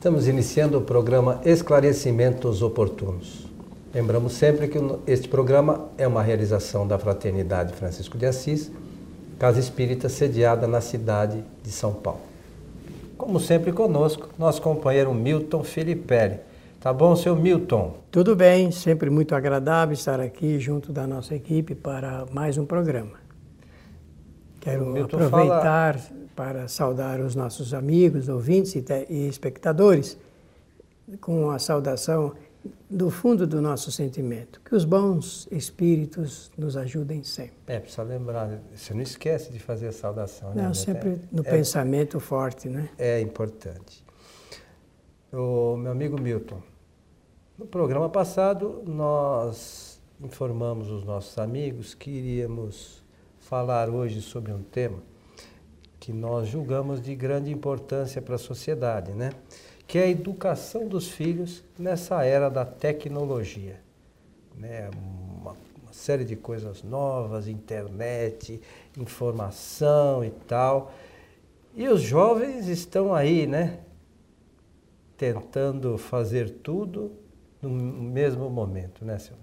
Estamos iniciando o programa Esclarecimentos Oportunos. Lembramos sempre que este programa é uma realização da Fraternidade Francisco de Assis, Casa Espírita sediada na cidade de São Paulo. Como sempre conosco, nosso companheiro Milton Filipelli. Tá bom, seu Milton? Tudo bem, sempre muito agradável estar aqui junto da nossa equipe para mais um programa. Quero aproveitar fala... para saudar os nossos amigos, ouvintes e espectadores com a saudação do fundo do nosso sentimento. Que os bons espíritos nos ajudem sempre. É, precisa lembrar, você não esquece de fazer a saudação. Né? Não, sempre é, no é, pensamento forte, né? É importante. O meu amigo Milton, no programa passado nós informamos os nossos amigos que iríamos falar hoje sobre um tema que nós julgamos de grande importância para a sociedade, né? que é a educação dos filhos nessa era da tecnologia. Né? Uma, uma série de coisas novas, internet, informação e tal. E os jovens estão aí, né? Tentando fazer tudo no mesmo momento, né, seu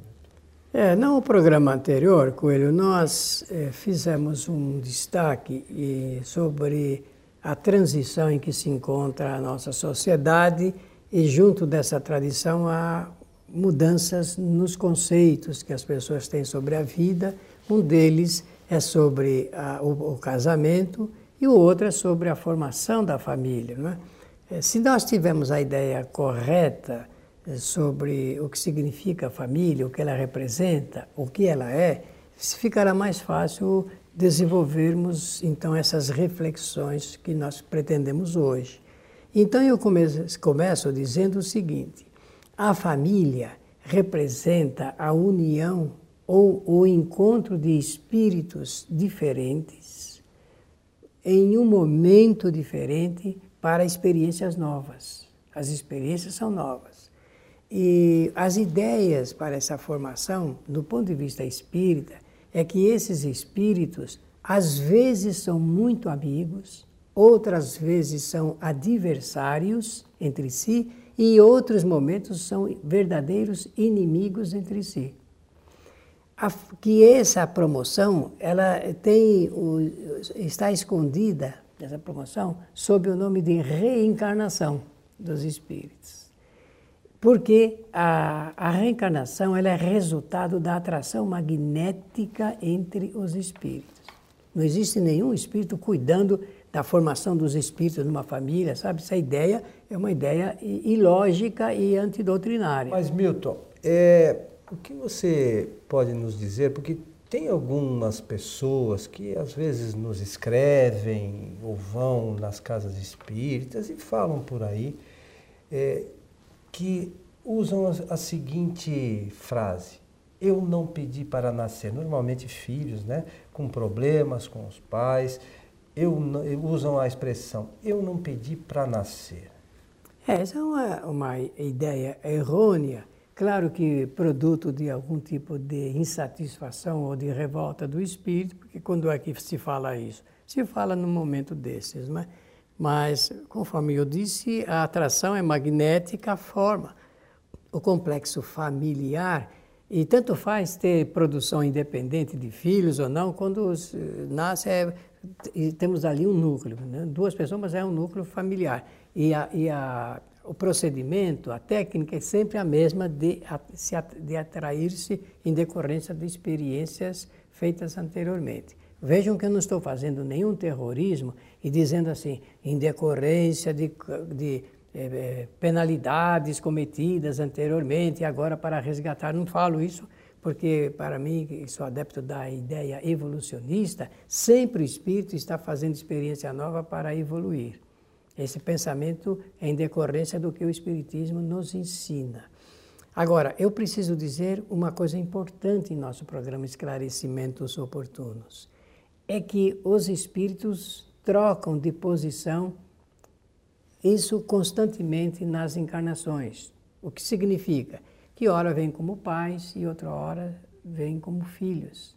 é, no programa anterior, Coelho, nós é, fizemos um destaque sobre a transição em que se encontra a nossa sociedade e junto dessa tradição há mudanças nos conceitos que as pessoas têm sobre a vida. Um deles é sobre a, o, o, casamento e o outro é sobre a formação da família. Não é? é se nós tivermos a ideia correta sobre o que significa a família, o que ela representa, o que ela é, ficará mais fácil desenvolvermos então essas reflexões que nós pretendemos hoje. Então eu começo, começo dizendo o seguinte: a família representa a união ou o encontro de espíritos diferentes em um momento diferente para experiências novas. As experiências são novas. E as ideias para essa formação, do ponto de vista espírita, é que esses espíritos às vezes são muito amigos, outras vezes são adversários entre si e outros momentos são verdadeiros inimigos entre si. A, que essa promoção ela tem está escondida essa promoção sob o nome de reencarnação dos espíritos porque a, a reencarnação ela é resultado da atração magnética entre os espíritos. Não existe nenhum espírito cuidando da formação dos espíritos numa família, sabe? Essa ideia é uma ideia ilógica e antidoutrinária. Mas, Milton, é, o que você pode nos dizer? Porque tem algumas pessoas que às vezes nos escrevem ou vão nas casas espíritas e falam por aí. É, que usam a, seguinte frase: Eu não pedi para nascer. Normalmente, filhos né, com problemas com os pais, eu, usam a expressão: Eu não pedi para nascer. É, essa é uma, uma ideia errônea. Claro que produto de algum tipo de insatisfação ou de revolta do espírito, porque quando é que se fala isso? Se fala num momento desses, mas mas, conforme eu disse, a atração é magnética, forma. O complexo familiar, e tanto faz ter produção independente de filhos ou não, quando nasce, é, temos ali um núcleo, né? duas pessoas, mas é um núcleo familiar. E, a, e a, o procedimento, a técnica é sempre a mesma de, de atrair-se em decorrência de experiências feitas anteriormente. Vejam que eu não estou fazendo nenhum terrorismo e dizendo assim, em decorrência de, de é, penalidades cometidas anteriormente e agora para resgatar. Não falo isso porque, para mim, que sou adepto da ideia evolucionista, sempre o espírito está fazendo experiência nova para evoluir. Esse pensamento é em decorrência do que o Espiritismo nos ensina. Agora, eu preciso dizer uma coisa importante em nosso programa Esclarecimentos Oportunos é que os espíritos trocam de posição, isso constantemente nas encarnações. O que significa que ora vem como pais e outra hora vem como filhos.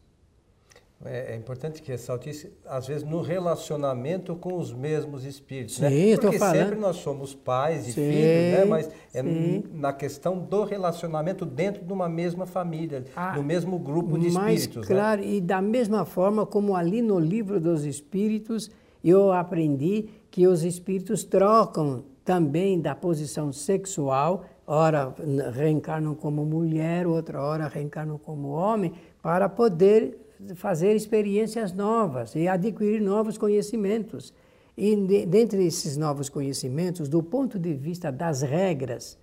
É, é, importante que ressalte isso, às vezes no relacionamento com os mesmos espíritos, Sim, né? Porque falando. sempre nós somos pais e sim, filhos, né? Mas é sim. na questão do relacionamento dentro de uma mesma família, ah, no mesmo grupo de espíritos. Né? Claro, né? e da mesma forma como ali no livro dos espíritos eu aprendi que os espíritos trocam também da posição sexual, ora reencarnam como mulher, outra hora reencarnam como homem, para poder fazer experiências novas e adquirir novos conhecimentos. E de, dentre esses novos conhecimentos, do ponto de vista das regras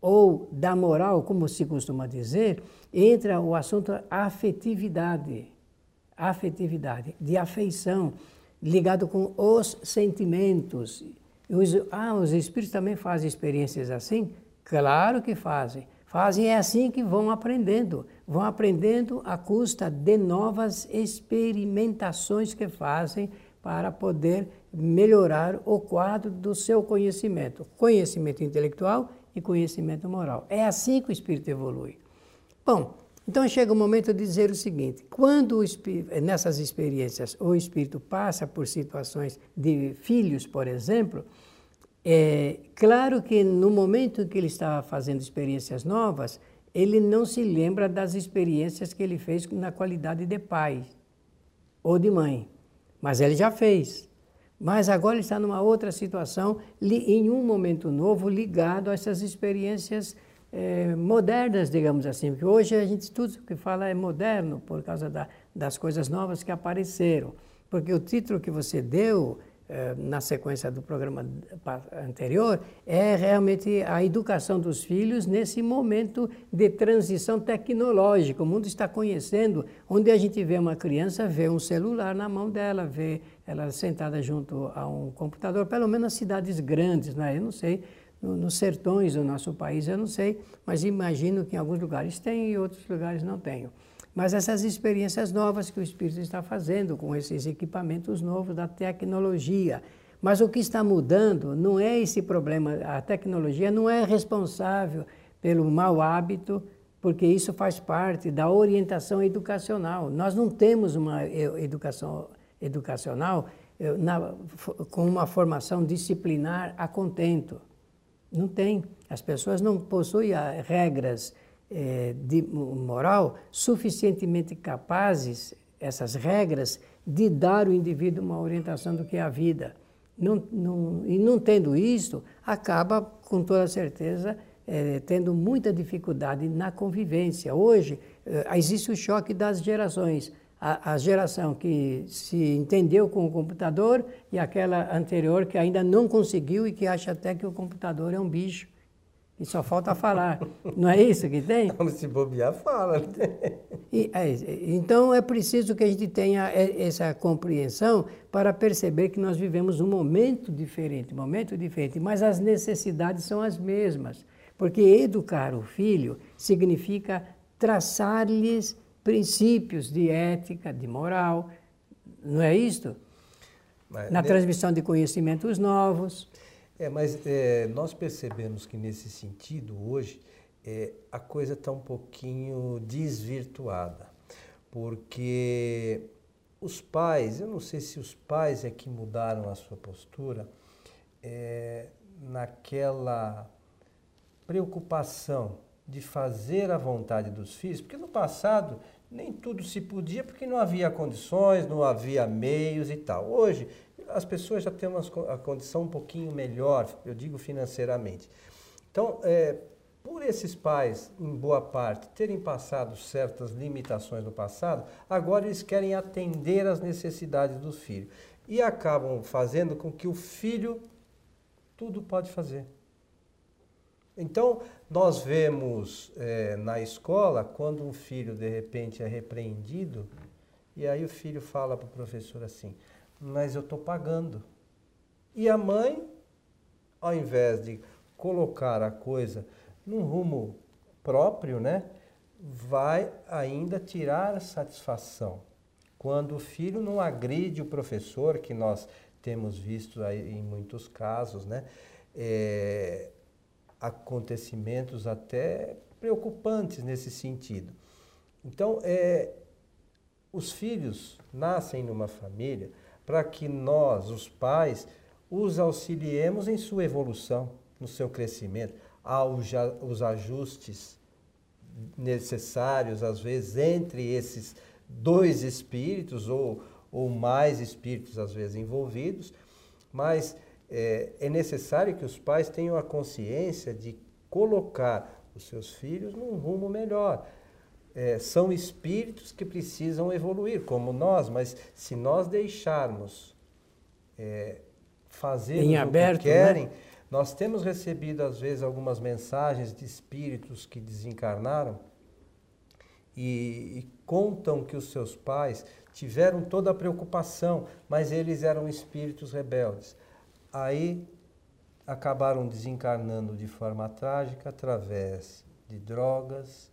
ou da moral, como se costuma dizer, entra o assunto afetividade, afetividade, de afeição, ligado com os sentimentos. Os, ah, os espíritos também fazem experiências assim? Claro que fazem. Fazem é assim que vão aprendendo. Vão aprendendo à custa de novas experimentações que fazem para poder melhorar o quadro do seu conhecimento. Conhecimento intelectual e conhecimento moral. É assim que o espírito evolui. Bom, então chega o momento de dizer o seguinte: quando espírito, nessas experiências o espírito passa por situações de filhos, por exemplo, é claro que no momento que ele está fazendo experiências novas, ele não se lembra das experiências que ele fez na qualidade de pai ou de mãe, mas ele já fez. Mas agora ele está numa outra situação, em um momento novo, ligado a essas experiências é, modernas, digamos assim, porque hoje a gente tudo que fala é moderno por causa da, das coisas novas que apareceram. Porque o título que você deu é, na sequência do programa anterior é realmente a educação dos filhos nesse momento de transição tecnológica. O mundo está conhecendo, onde a gente vê uma criança, vê um celular na mão dela, vê ela sentada junto a um computador, pelo menos nas cidades grandes, né? eu não sei no, nos sertões do nosso país, eu não sei, mas imagino que em alguns lugares tem e outros lugares não tenham. Mas essas experiências novas que o Espírito está fazendo com esses equipamentos novos da tecnologia. Mas o que está mudando não é esse problema, a tecnologia não é responsável pelo mau hábito, porque isso faz parte da orientação educacional. Nós não temos uma educação educacional eh, na, com uma formação disciplinar a contento. Não tem. As pessoas não possuem regras eh, de moral suficientemente capazes, essas regras, de dar ao indivíduo uma orientação do que é a vida. Não, não, e não tendo isso, acaba, com toda certeza, eh, tendo muita dificuldade na convivência. Hoje, eh, existe o choque das gerações a, a, geração que se entendeu com o computador e aquela anterior que ainda não conseguiu e que acha até que o computador é um bicho. E só falta falar. Não é isso que tem? Como se bobear, fala. Né? E, é, então é preciso que a gente tenha essa compreensão para perceber que nós vivemos um momento diferente, momento diferente, mas as necessidades são as mesmas. Porque educar o filho significa traçar-lhes princípios de ética, de moral, não é isto? Mas, Na transmissão de conhecimentos novos. É, mas é, nós percebemos que nesse sentido, hoje, é, a coisa está um pouquinho desvirtuada, porque os pais, eu não sei se os pais é que mudaram a sua postura, é, naquela preocupação de fazer a vontade dos filhos, porque no passado nem tudo se podia porque não havia condições, não havia meios e tal. Hoje as pessoas já têm uma, a condição um pouquinho melhor, eu digo financeiramente. Então, é, por esses pais, em boa parte, terem passado certas limitações no passado, agora eles querem atender às necessidades do filho e acabam fazendo com que o filho tudo pode fazer. Então, nós vemos é, na escola, quando um filho de repente é repreendido, e aí o filho fala para o professor assim: Mas eu estou pagando. E a mãe, ao invés de colocar a coisa num rumo próprio, né, vai ainda tirar satisfação. Quando o filho não agride o professor, que nós temos visto aí em muitos casos, né, é, acontecimentos até preocupantes nesse sentido. Então, é, os filhos nascem numa família para que nós, os pais, os auxiliemos em sua evolução, no seu crescimento, aos ajustes necessários, às vezes, entre esses dois espíritos ou, ou mais espíritos, às vezes, envolvidos, mas é, é necessário que os pais tenham a consciência de colocar os seus filhos num rumo melhor. É, são espíritos que precisam evoluir, como nós, mas se nós deixarmos é, fazer o que querem, né? nós temos recebido às vezes algumas mensagens de espíritos que desencarnaram e, e contam que os seus pais tiveram toda a preocupação, mas eles eram espíritos rebeldes. Aí acabaram desencarnando de forma trágica através de drogas,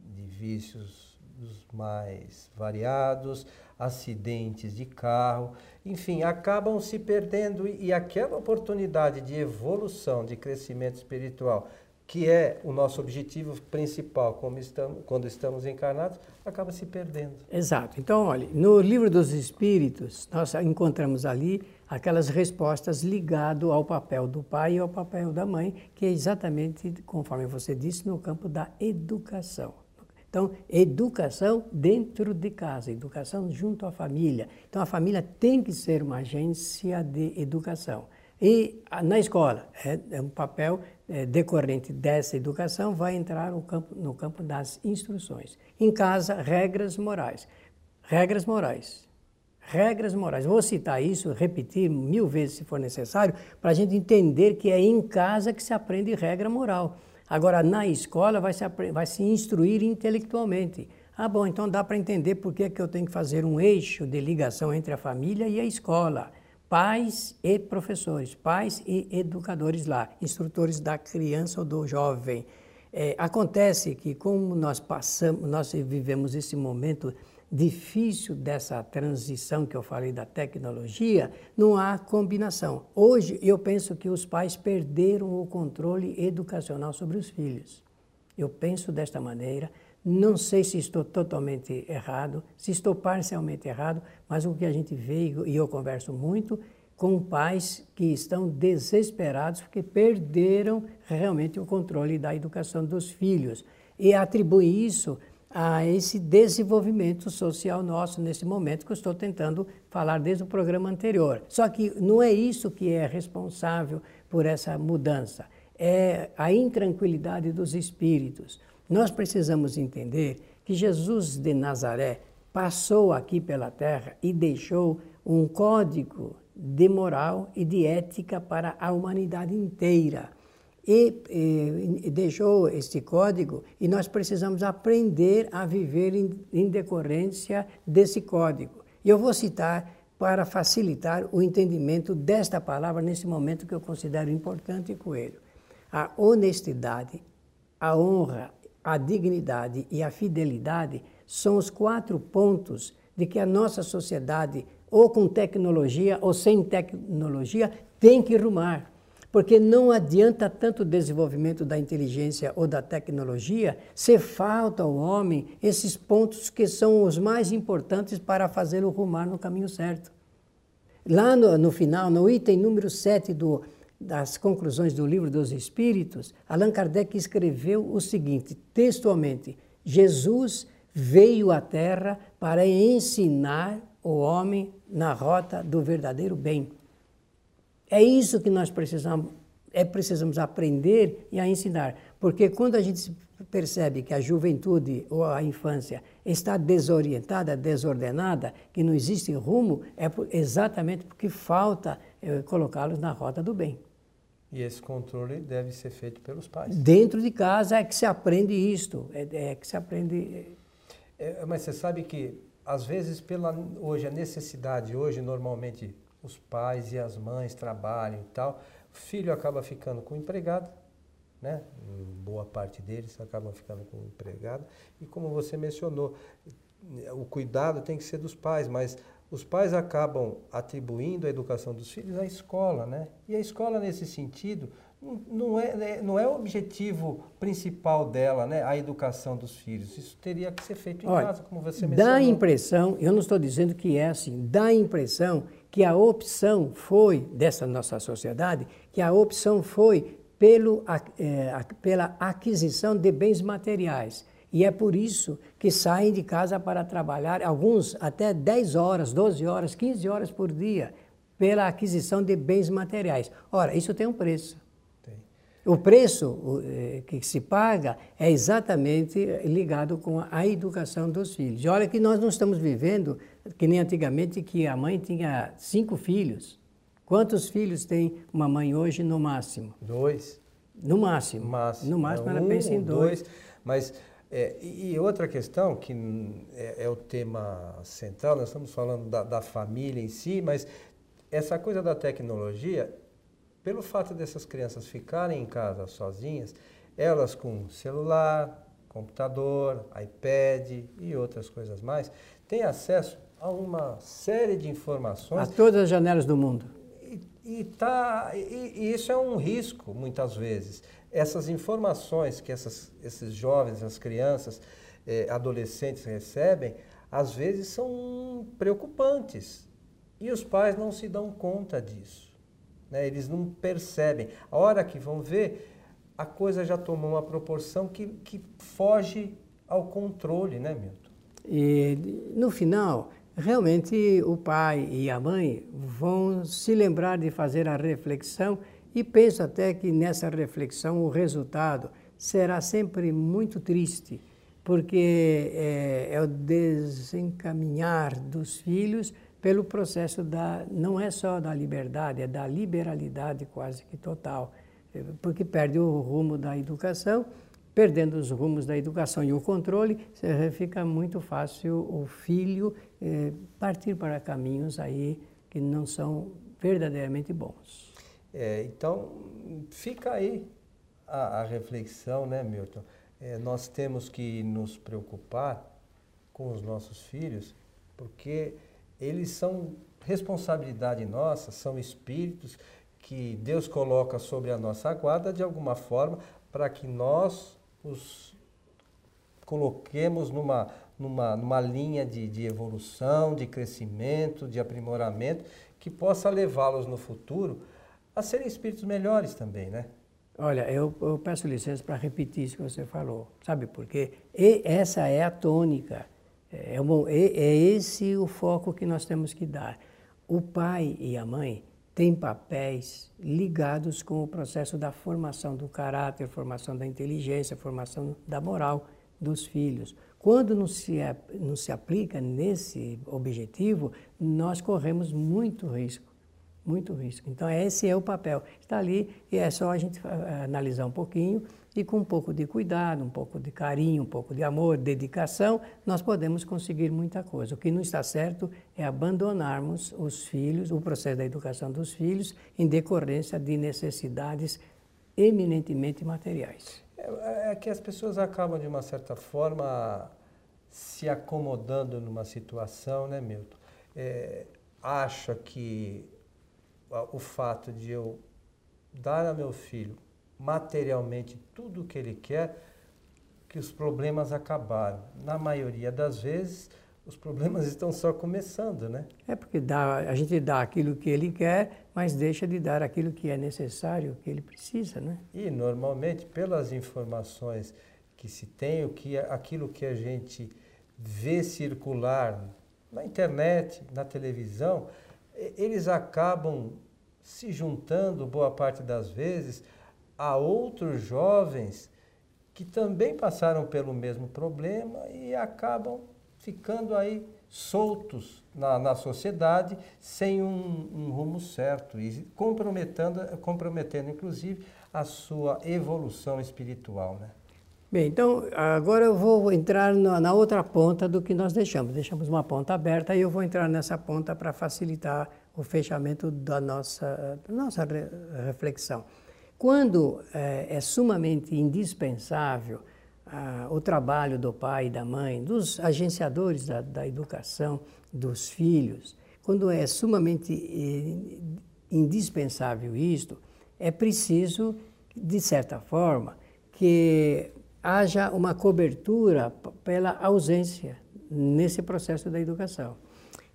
de vícios dos mais variados, acidentes de carro, enfim, acabam se perdendo e aquela oportunidade de evolução, de crescimento espiritual que é o nosso objetivo principal estamos, quando estamos encarnados, acaba se perdendo. Exato. Então, olha, no livro dos Espíritos, nós encontramos ali aquelas respostas ligado ao papel do pai e ao papel da mãe, que é exatamente, conforme você disse, no campo da educação. Então, educação dentro de casa, educação junto à família. Então, a família tem que ser uma agência de educação. E na escola, é, é um papel é, decorrente dessa educação, vai entrar no campo, no campo das instruções. Em casa, regras morais. Regras morais. Regras morais. Vou citar isso, repetir mil vezes se for necessário, para a gente entender que é em casa que se aprende regra moral. Agora, na escola, vai se, vai se instruir intelectualmente. Ah, bom, então dá para entender por que, que eu tenho que fazer um eixo de ligação entre a família e a escola pais e professores, pais e educadores lá, instrutores da criança ou do jovem. É, acontece que, como nós passamos, nós vivemos esse momento difícil dessa transição que eu falei da tecnologia, não há combinação. Hoje, eu penso que os pais perderam o controle educacional sobre os filhos. Eu penso desta maneira. Não sei se estou totalmente errado, se estou parcialmente errado, mas o que a gente vê, e eu converso muito, com pais que estão desesperados porque perderam realmente o controle da educação dos filhos. E atribui isso a esse desenvolvimento social nosso nesse momento que eu estou tentando falar desde o programa anterior. Só que não é isso que é responsável por essa mudança, é a intranquilidade dos espíritos. Nós precisamos entender que Jesus de Nazaré passou aqui pela terra e deixou um código de moral e de ética para a humanidade inteira. E, e, deixou este código e nós precisamos aprender a viver em, em decorrência desse código. E eu vou citar para facilitar o entendimento desta palavra nesse momento que eu considero importante, Coelho. A honestidade, a honra a dignidade e a fidelidade são os quatro pontos de que a nossa sociedade, ou com tecnologia ou sem tecnologia, tem que rumar. Porque não adianta tanto o desenvolvimento da inteligência ou da tecnologia se falta ao homem esses pontos que são os mais importantes para fazê-lo rumar no caminho certo. Lá no, no final, no item número 7 do das conclusões do livro dos Espíritos, Allan Kardec escreveu o seguinte, textualmente: Jesus veio à Terra para ensinar o homem na rota do verdadeiro bem. É isso que nós precisamos, é, precisamos aprender e a ensinar. Porque quando a gente percebe que a juventude ou a infância está desorientada, desordenada, que não existe rumo, é exatamente porque falta é, colocá-los na rota do bem. E esse controle deve ser feito pelos pais. Dentro de casa é que se aprende isto, é, é que se aprende. É, mas você sabe que às vezes pela hoje a necessidade hoje normalmente os pais e as mães trabalham e tal, o filho acaba ficando com empregado, né? Boa parte deles acabam ficando com empregado e como você mencionou, o cuidado tem que ser dos pais, mas os pais acabam atribuindo a educação dos filhos à escola, né? E a escola, nesse sentido, não é, né, não é o objetivo principal dela, né? A educação dos filhos. Isso teria que ser feito em Olha, casa, como você mencionou. Dá a impressão, eu não estou dizendo que é assim, dá a impressão que a opção foi, dessa nossa sociedade, que a opção foi pelo, é, pela aquisição de bens materiais. E é por isso que saem de casa para trabalhar, alguns até 10 horas, 12 horas, 15 horas por dia, pela aquisição de bens materiais. Ora, isso tem um preço. O preço eh, que se paga é exatamente ligado com a educação dos filhos. E olha que nós não estamos vivendo que nem antigamente que a mãe tinha cinco filhos. Quantos filhos tem uma mãe hoje no máximo? Dois. No máximo. máximo. No máximo é, ela um, pensa em dois. dois. Mas é, e outra questão que é, é, o tema central, nós estamos falando da, da família em si, mas essa coisa da tecnologia pelo fato dessas crianças ficarem em casa sozinhas, elas com celular, computador, iPad e outras coisas mais, têm acesso a uma série de informações. A todas as janelas do mundo. E, e, tá, e, e isso é um risco, muitas vezes. Essas informações que essas, esses jovens, essas crianças, eh, adolescentes recebem, às vezes são preocupantes. E os pais não se dão conta disso. Né? Eles não percebem. A hora que vão ver, a coisa já tomou uma proporção que, que foge ao controle, né, Milton? E no final, realmente o pai e a mãe vão se lembrar de fazer a reflexão e penso até que nessa reflexão o resultado será sempre muito triste, porque é, é o desencaminhar dos filhos pelo processo da, não é só da liberdade, é da liberalidade quase que total, porque perde o rumo da educação, perdendo os rumos da educação e o controle, fica muito fácil o filho eh, partir para caminhos aí que não são verdadeiramente bons. É, então, fica aí a, a reflexão, né, Milton? É, nós temos que nos preocupar com os nossos filhos, porque eles são responsabilidade nossa, são espíritos que Deus coloca sobre a nossa guarda de alguma forma para que nós os coloquemos numa, numa, numa linha de, de evolução, de crescimento, de aprimoramento, que possa levá-los no futuro a serem espíritos melhores também, né? Olha, eu, eu peço licença para repetir isso que você falou. Sabe por quê? E essa é a tônica é, é, é esse o foco que nós temos que dar. O pai e a mãe têm papéis ligados com o processo da formação do caráter, formação da inteligência, formação da moral dos filhos. Quando não se, não se aplica nesse objetivo, nós corremos muito risco, muito risco. Então, esse é o papel. Está ali e é só a gente eh, analisar um pouquinho e com um pouco de cuidado, um pouco de carinho, um pouco de amor, dedicação, nós podemos conseguir muita coisa. O que não está certo é abandonarmos os filhos, o processo da educação dos filhos, em decorrência de necessidades eminentemente materiais. É, é que as pessoas acabam, de uma certa forma, se acomodando numa situação, né, Milton? É, acha que o fato de eu dar a meu filho materialmente tudo o que ele quer, que os problemas acabaram. Na maioria das vezes, os problemas estão só começando, né? É porque dá, a gente dá aquilo que ele quer, mas deixa de dar aquilo que é necessário, que ele precisa, né? E normalmente, pelas informações que se tem, o que aquilo que a gente vê circular na internet, na televisão, eles acabam se juntando boa parte das vezes a outros jovens que também passaram pelo mesmo problema e acabam ficando aí soltos na, na sociedade sem um, um, rumo certo e comprometendo, comprometendo inclusive a sua evolução espiritual. Né? Bem, então agora eu vou entrar na, na, outra ponta do que nós deixamos. Deixamos uma ponta aberta e eu vou entrar nessa ponta para facilitar o fechamento da nossa, da nossa reflexão. Quando é, é sumamente indispensável ah, o trabalho do pai e da mãe, dos agenciadores da, da educação dos filhos, quando é sumamente eh, indispensável isto, é preciso de certa forma, que haja uma cobertura pela ausência nesse processo da educação.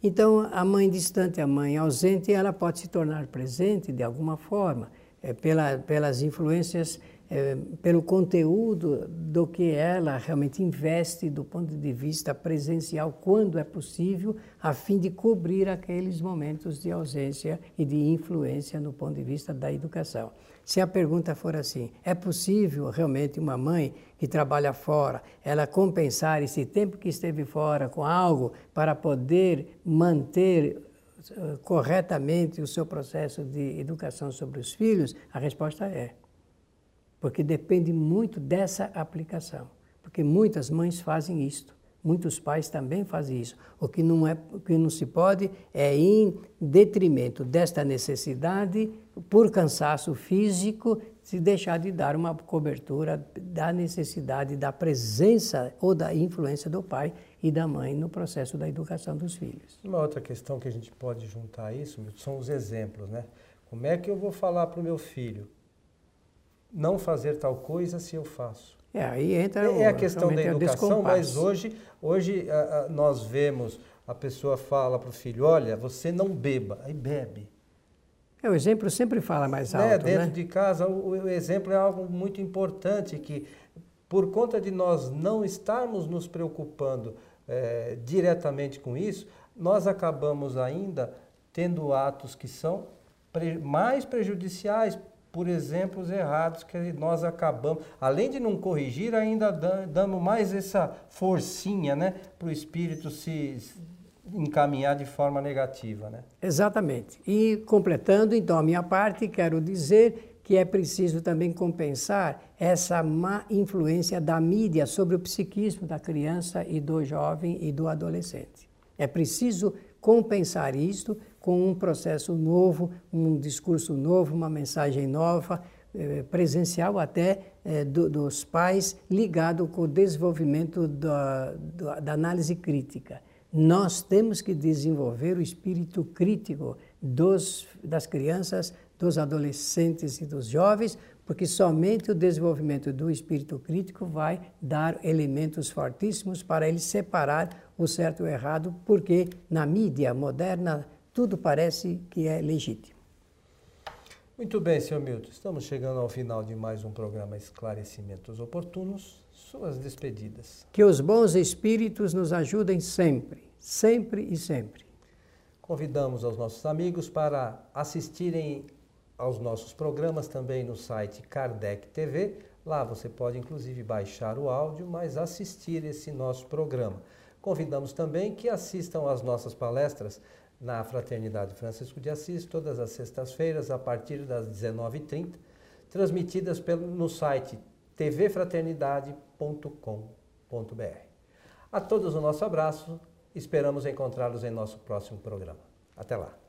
Então, a mãe distante, a mãe ausente, ela pode se tornar presente de alguma forma, é, pela, pelas influências é, pelo conteúdo do que ela realmente investe do ponto de vista presencial, quando é possível, a fim de cobrir aqueles momentos de ausência e de influência no ponto de vista da educação. Se a pergunta for assim, é possível realmente uma mãe que trabalha fora, ela compensar esse tempo que esteve fora com algo para poder manter corretamente o seu processo de educação sobre os filhos? A resposta é porque depende muito dessa aplicação. Porque muitas mães fazem isto, muitos pais também fazem isso. O que não, é, o que não se pode é, em detrimento desta necessidade, por cansaço físico, se deixar de dar uma cobertura da necessidade da presença ou da influência do pai e da mãe no processo da educação dos filhos. Uma outra questão que a gente pode juntar a isso são os exemplos, né? Como é que eu vou falar para o meu filho? não fazer tal coisa se eu faço. É, aí entra é, é a questão da educação, mas hoje, hoje a, a, nós vemos, a pessoa fala para o filho, olha, você não beba, aí bebe. É, o exemplo sempre fala mais né, alto, né? Dentro né? de casa, o, o exemplo é algo muito importante, que por conta de nós não estarmos nos preocupando é, diretamente com isso, nós acabamos ainda tendo atos que são pre mais prejudiciais por exemplos errados que nós acabamos, além de não corrigir, ainda damos mais essa forcinha né, para o espírito se encaminhar de forma negativa. Né? Exatamente. E completando então a minha parte, quero dizer que é preciso também compensar essa má influência da mídia sobre o psiquismo da criança e do jovem e do adolescente. É preciso compensar isto com um processo novo, um discurso novo, uma mensagem nova, eh, presencial até eh, do, dos pais, ligado com o desenvolvimento da, da análise crítica. Nós temos que desenvolver o espírito crítico dos, das crianças, dos adolescentes e dos jovens, porque somente o desenvolvimento do espírito crítico vai dar elementos fortíssimos para ele separar o certo e o errado, porque na mídia moderna tudo parece que é legítimo. Muito bem, senhor Milton. Estamos chegando ao final de mais um programa Esclarecimentos Oportunos. Suas despedidas. Que os bons espíritos nos ajudem sempre, sempre e sempre. Convidamos aos nossos amigos para assistirem aos nossos programas também no site Kardec TV. Lá você pode inclusive baixar o áudio, mas assistir esse nosso programa. Convidamos também que assistam às nossas palestras na Fraternidade Francisco de Assis, todas as sextas-feiras, a partir das 19h30, transmitidas pelo, no site tvfraternidade.com.br. A todos o nosso abraço, esperamos encontrá-los em nosso próximo programa. Até lá!